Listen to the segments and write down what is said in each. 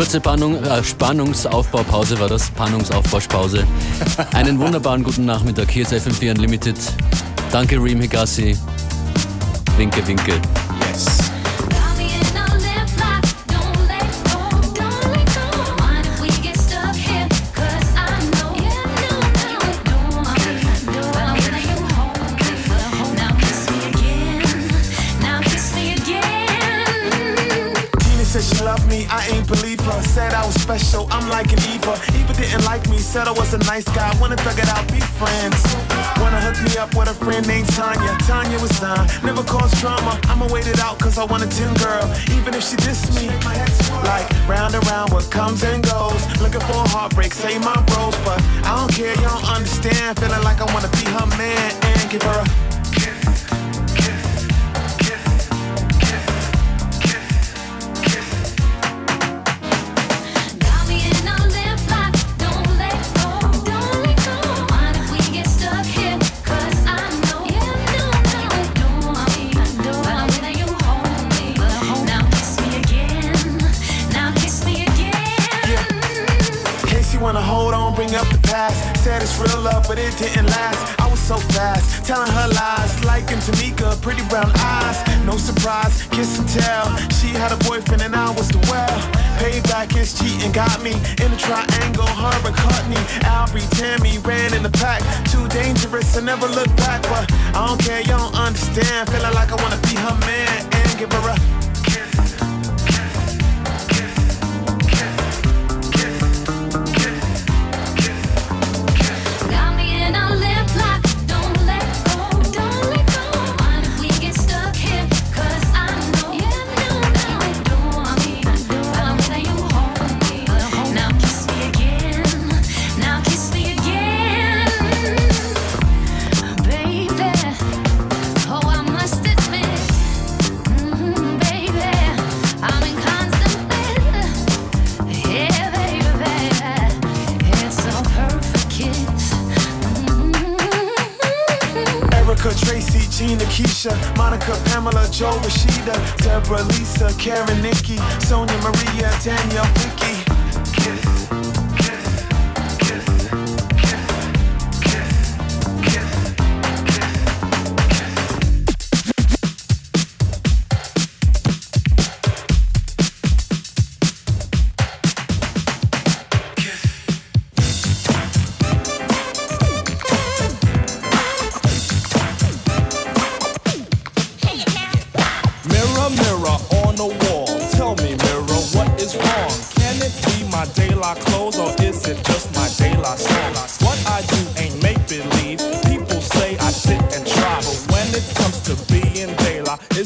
Kurze Pannung, äh, Spannungsaufbaupause war das, Pannungsaufbauspause. Einen wunderbaren guten Nachmittag, hier ist FM4 Unlimited. Danke Reem Higassi. Winke, winke. Special, I'm like an Eva. Eva didn't like me, said I was a nice guy. Wanna thug it out, be friends. Wanna hook me up with a friend named Tanya. Tanya was fine, never caused drama. I'ma wait it out cause I want a 10 girl. Even if she dissed me. Like round and round, what comes and goes. Looking for a heartbreak, say my bros. But I don't care, you don't understand. Feeling like I wanna be her man and give her a it didn't last. I was so fast, telling her lies, liking Tamika, pretty brown eyes. No surprise, kiss and tell. She had a boyfriend and I was the well. Payback is cheating, got me in a triangle. Her and Courtney, Albie, Tammy ran in the pack. Too dangerous, I never look back, but I don't care, you don't understand. Feeling like I wanna be her man and give her a Monica, Pamela, Joe, Rashida, Deborah, Lisa, Karen, Nikki, Sonia, Maria, Danielle, Vicky.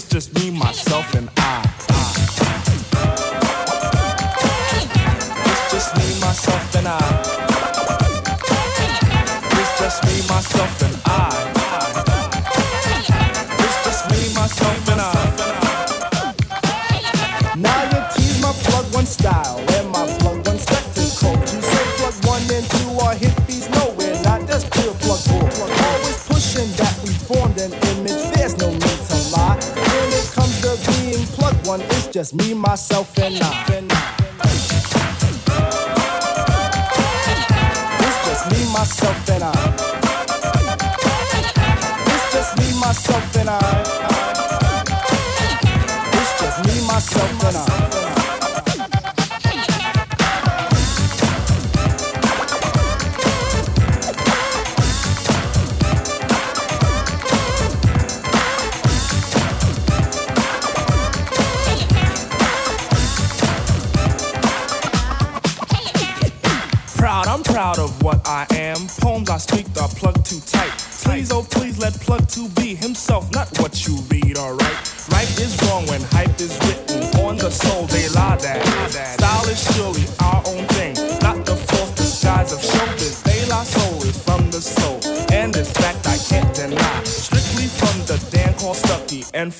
Just me, myself, and I. It's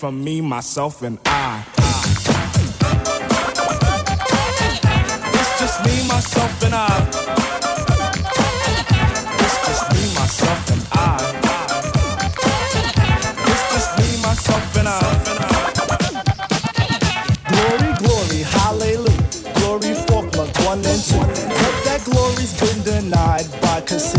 from me, myself, and I. It's just me, myself, and I. It's just me, myself, and I. It's just me, myself, and I. Glory, glory, hallelujah. Glory, fork, one and two. But that glory's been denied by cassette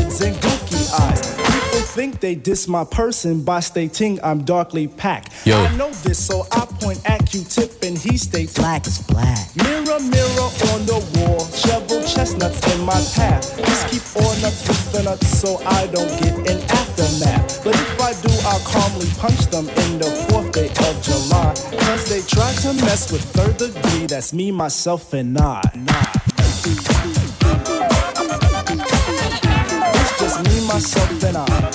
they diss my person by stating I'm darkly packed. Yo. I know this, so I point at Q-tip and he states Black is black. Mirror, mirror on the wall, shovel chestnuts in my path. Just keep on up with the nuts so I don't get an aftermath. But if I do, I'll calmly punch them in the fourth day of July. Cause they try to mess with third degree, that's me, myself, and I. It's just me, myself, and I.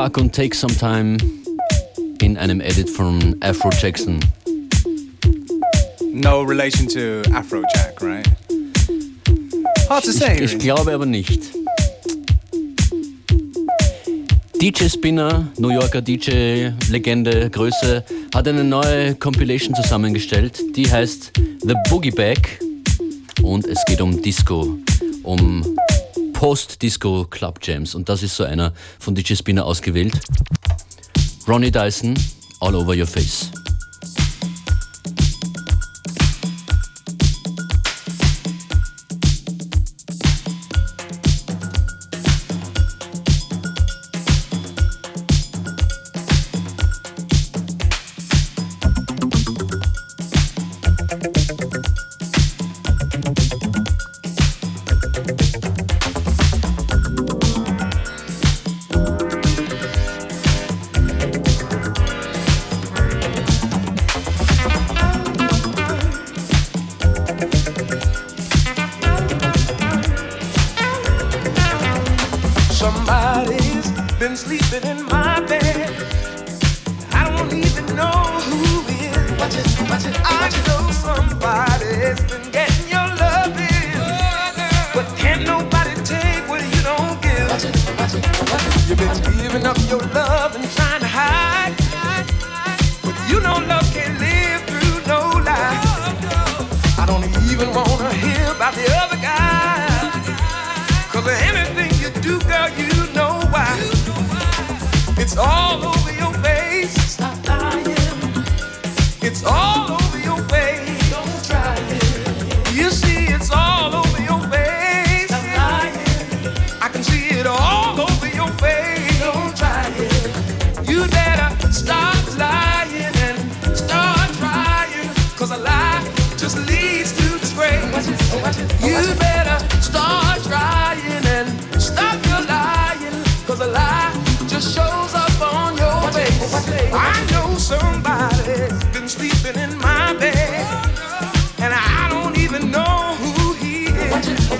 Spark und Take Some Time in einem Edit von Afro Jackson. No relation to Afrojack, right? Hard to say. Ich glaube aber nicht. DJ Spinner, New Yorker DJ, Legende, Größe, hat eine neue Compilation zusammengestellt, die heißt The Boogie Bag und es geht um Disco, um Post-Disco Club Jams und das ist so einer von DJ Spinner ausgewählt. Ronnie Dyson, All Over Your Face. all over your face. It's all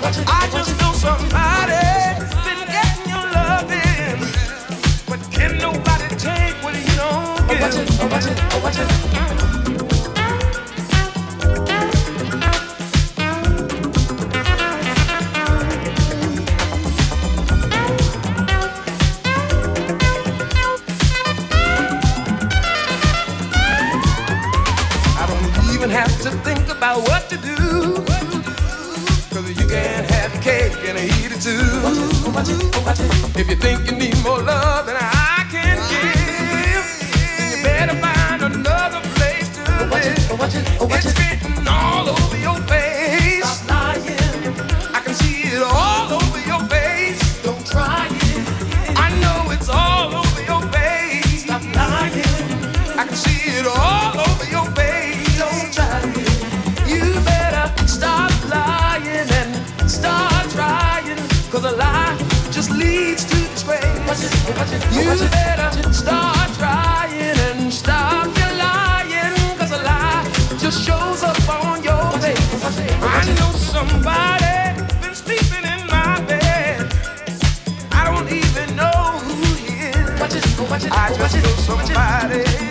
is. I just know somebody's If you think you need more love than I can give, then you better find another place to oh, live. Oh, oh, it's written all over your face. I can see it all over your face. Don't try it. I know it's all over your face. Stop lying. I can see it all over your face. You better start trying and stop your lying. Cause a lie just shows up on your face. I know somebody been sleeping in my bed. I don't even know who he is. I just know somebody's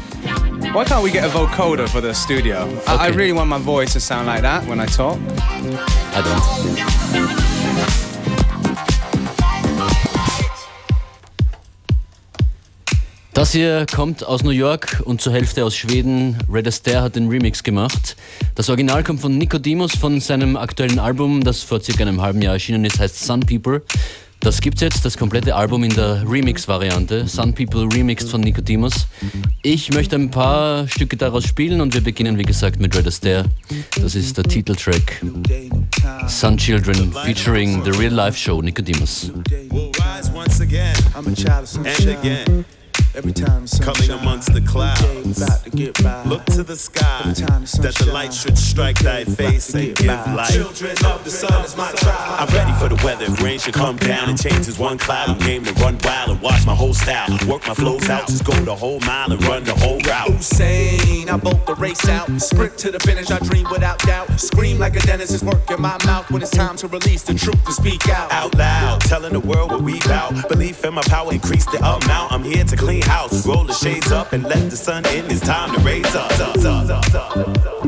Why can't we get a vocoder for the studio? I, I Okay. really want my voice to sound like that when I talk. I don't. Das hier kommt aus New York und zur Hälfte aus Schweden. Red Astaire hat den Remix gemacht. Das Original kommt von Nicodemus von seinem aktuellen Album, das vor circa einem halben Jahr erschienen ist, heißt Sun People. Das gibt's jetzt, das komplette Album in der Remix-Variante. Sun People Remixed von Nicodemus. Ich möchte ein paar Stücke daraus spielen und wir beginnen, wie gesagt, mit Red Astaire. Das ist der Titeltrack Sun Children featuring the Real Life Show Nicodemus. We'll rise once again I'm a child of and again, Every time the sun coming amongst the clouds. to get by. Look to the sky, Every time the that the light should strike thy face and give by. light. Children of the sun is my tribe. I'm ready for the weather. Rain should come down and change this one cloud. I'm game to run wild and watch my whole style. Work my flows out, just go the whole mile and run the whole route. Hussein, I bolt the race out. Sprint to the finish, I dream without doubt. Scream like a dentist is working my mouth when it's time to release the truth to speak out. Out loud, telling the world what we bout. Belief in my power, increase the amount. I'm here to clean house, roll the shades up and let the sun in. It's time to raise up. up, up, up, up, up.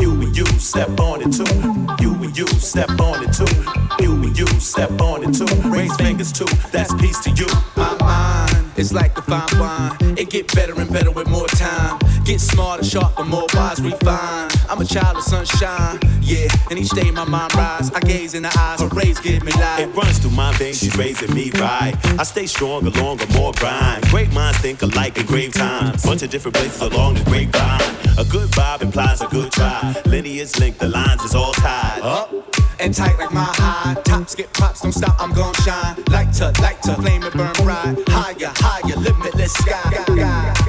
You and you step on it too. You and you step on it too. You and you step on it too. Raise fingers too. That's peace to you. My mind is like the fine wine. It get better and better with more time. Get smarter, sharper, more wise, refine. I'm a child of sunshine, yeah. And each day my mind rise. I gaze in the eyes, her rays give me life. It runs through my veins, she's raising me right. I stay stronger, longer, more grind. Great minds think alike in grave times. Bunch of different places along the great grapevine. A good vibe implies a good try. Lineage linked, the lines is all tied. Up and tight like my high. Tops get props, don't stop, I'm gon' shine. Light to light to flame it burn bright. Higher, higher, limitless sky.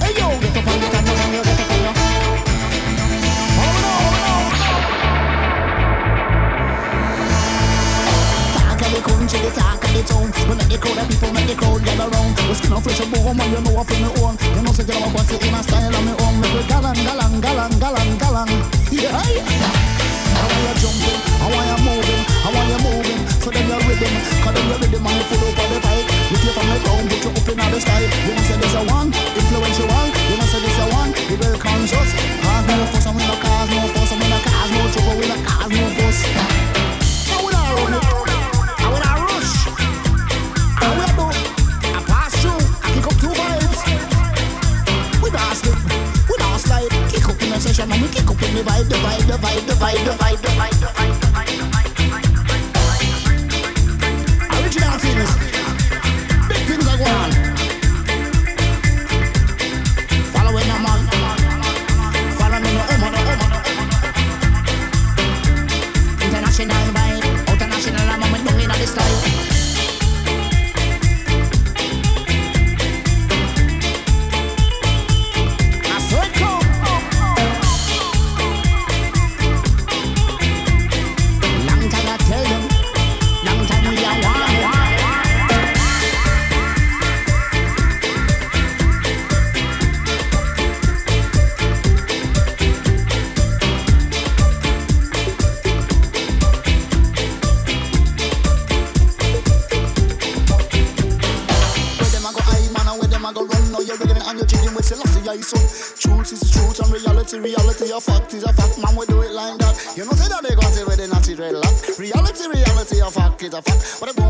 Hey yo, get up on your stand, when you get up Talk of the talk of the town. We make the crowd of people, make the crowd gather round. We skin off fresh a bone, and you know I feel me own. You know, say you know what's in a style of me own. Make we galang, galang, galang, galang, galang. Yeah. I want you jumping, I want you moving, I want you moving. So then you're rhythm, cause then you're rhythm and you full up on the pipe. You take from the down, put you up in the sky. You know say this a one, influential. One. You know say this a one, you very conscious. Cause no fuss, and we no cause no fuss, and we no cause no trouble, we no cause no fuss. Now we not the vibe, the vibe, the vibe, the vibe, the vibe, the vibe. Original things, big things are going on. Reality, reality, a fact is a fact, man, we do it like that. You know, say that they gonna say where they not see. Reality, reality, a fact is a fact. But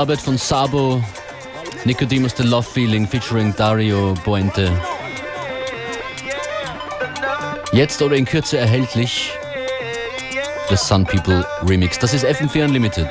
Arbeit von Sabo, Nicodemus The Love Feeling featuring Dario Buente. Jetzt oder in Kürze erhältlich The Sun People Remix. Das ist FM4 Unlimited.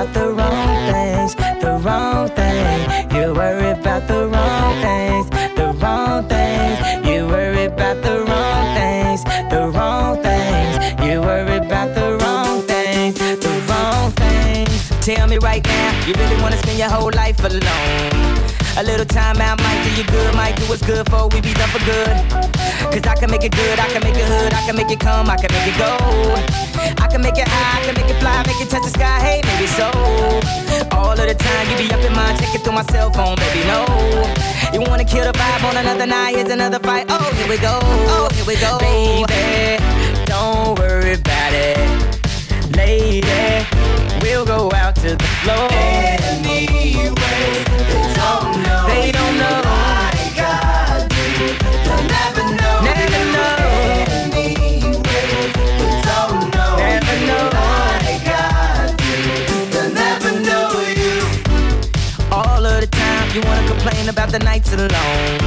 About the wrong things, the wrong thing. You worry about the wrong things, the wrong things. You worry about the wrong things, the wrong things. You worry about the wrong things, the wrong things. Tell me right now, you really wanna spend your whole life alone? A little time out might do you good, might do what's good for we be done for good. Cause I can make it good, I can make it hood, I can make it come, I can make it go. I can make it high, I can make it fly, make it touch the sky, hey, maybe so. All of the time you be up in mind, checking through my cell phone, baby, no. You wanna kill the vibe on another night, here's another fight, oh, here we go, oh, here we go. Baby, don't worry about it. Lady, we'll go out to the floor. Anyway, they don't know. They don't know. Like I do. They'll never know. Never know. They don't know. Never know. Like I do. They'll never know you. All of the time, you wanna complain about the nights alone.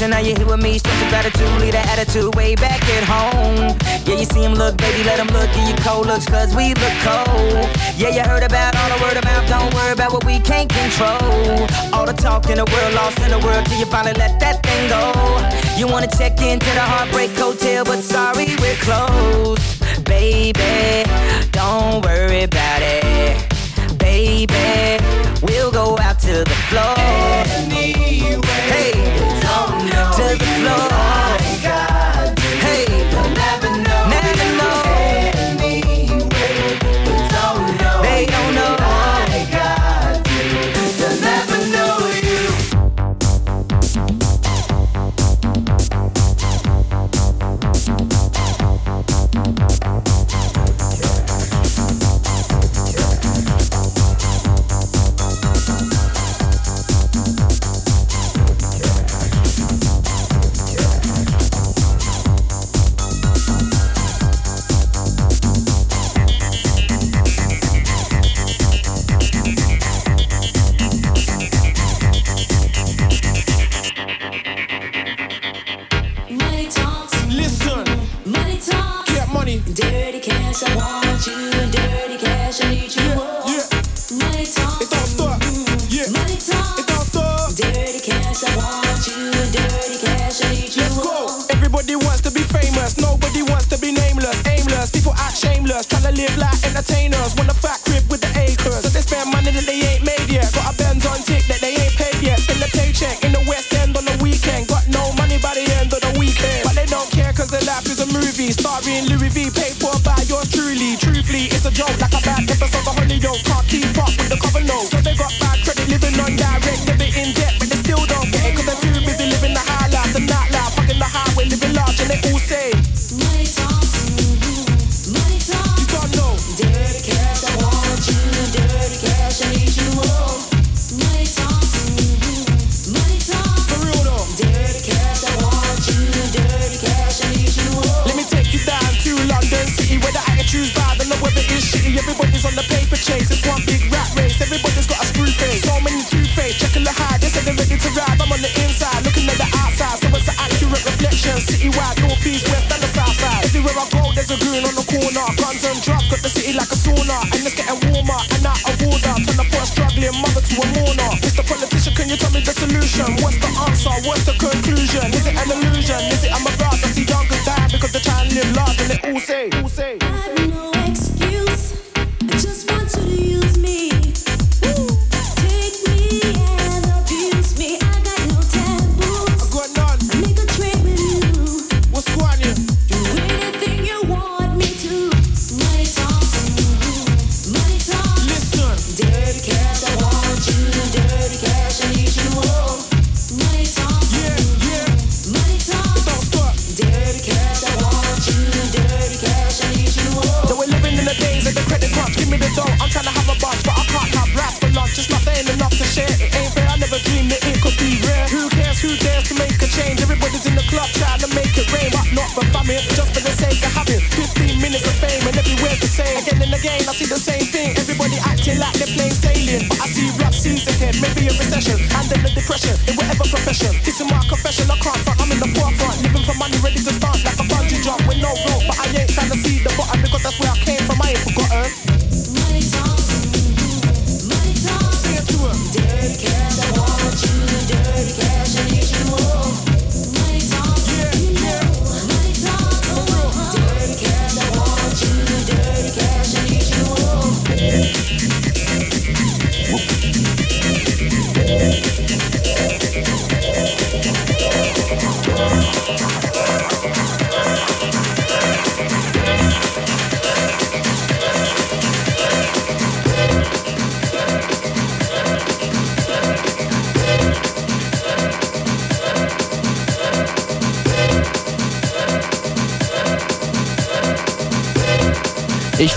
So now you're here with me, show some gratitude, leave that attitude way back at home. Yeah, you see him look, baby, let him look, give you cold looks, cause we look cold. Yeah, you heard about all the word of mouth, don't worry about what we can't control. All the talk in the world, lost in the world, till you finally let that thing go. You wanna check into the Heartbreak Hotel, but sorry, we're closed. Baby, don't worry about it. Baby, we'll go out to the floor. Everybody's on the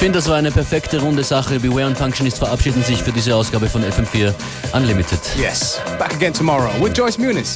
finde, das war eine perfekte runde Sache. Beware und Functionist verabschieden sich für diese Ausgabe von FM4 Unlimited. Yes, back again tomorrow with Joyce Muniz.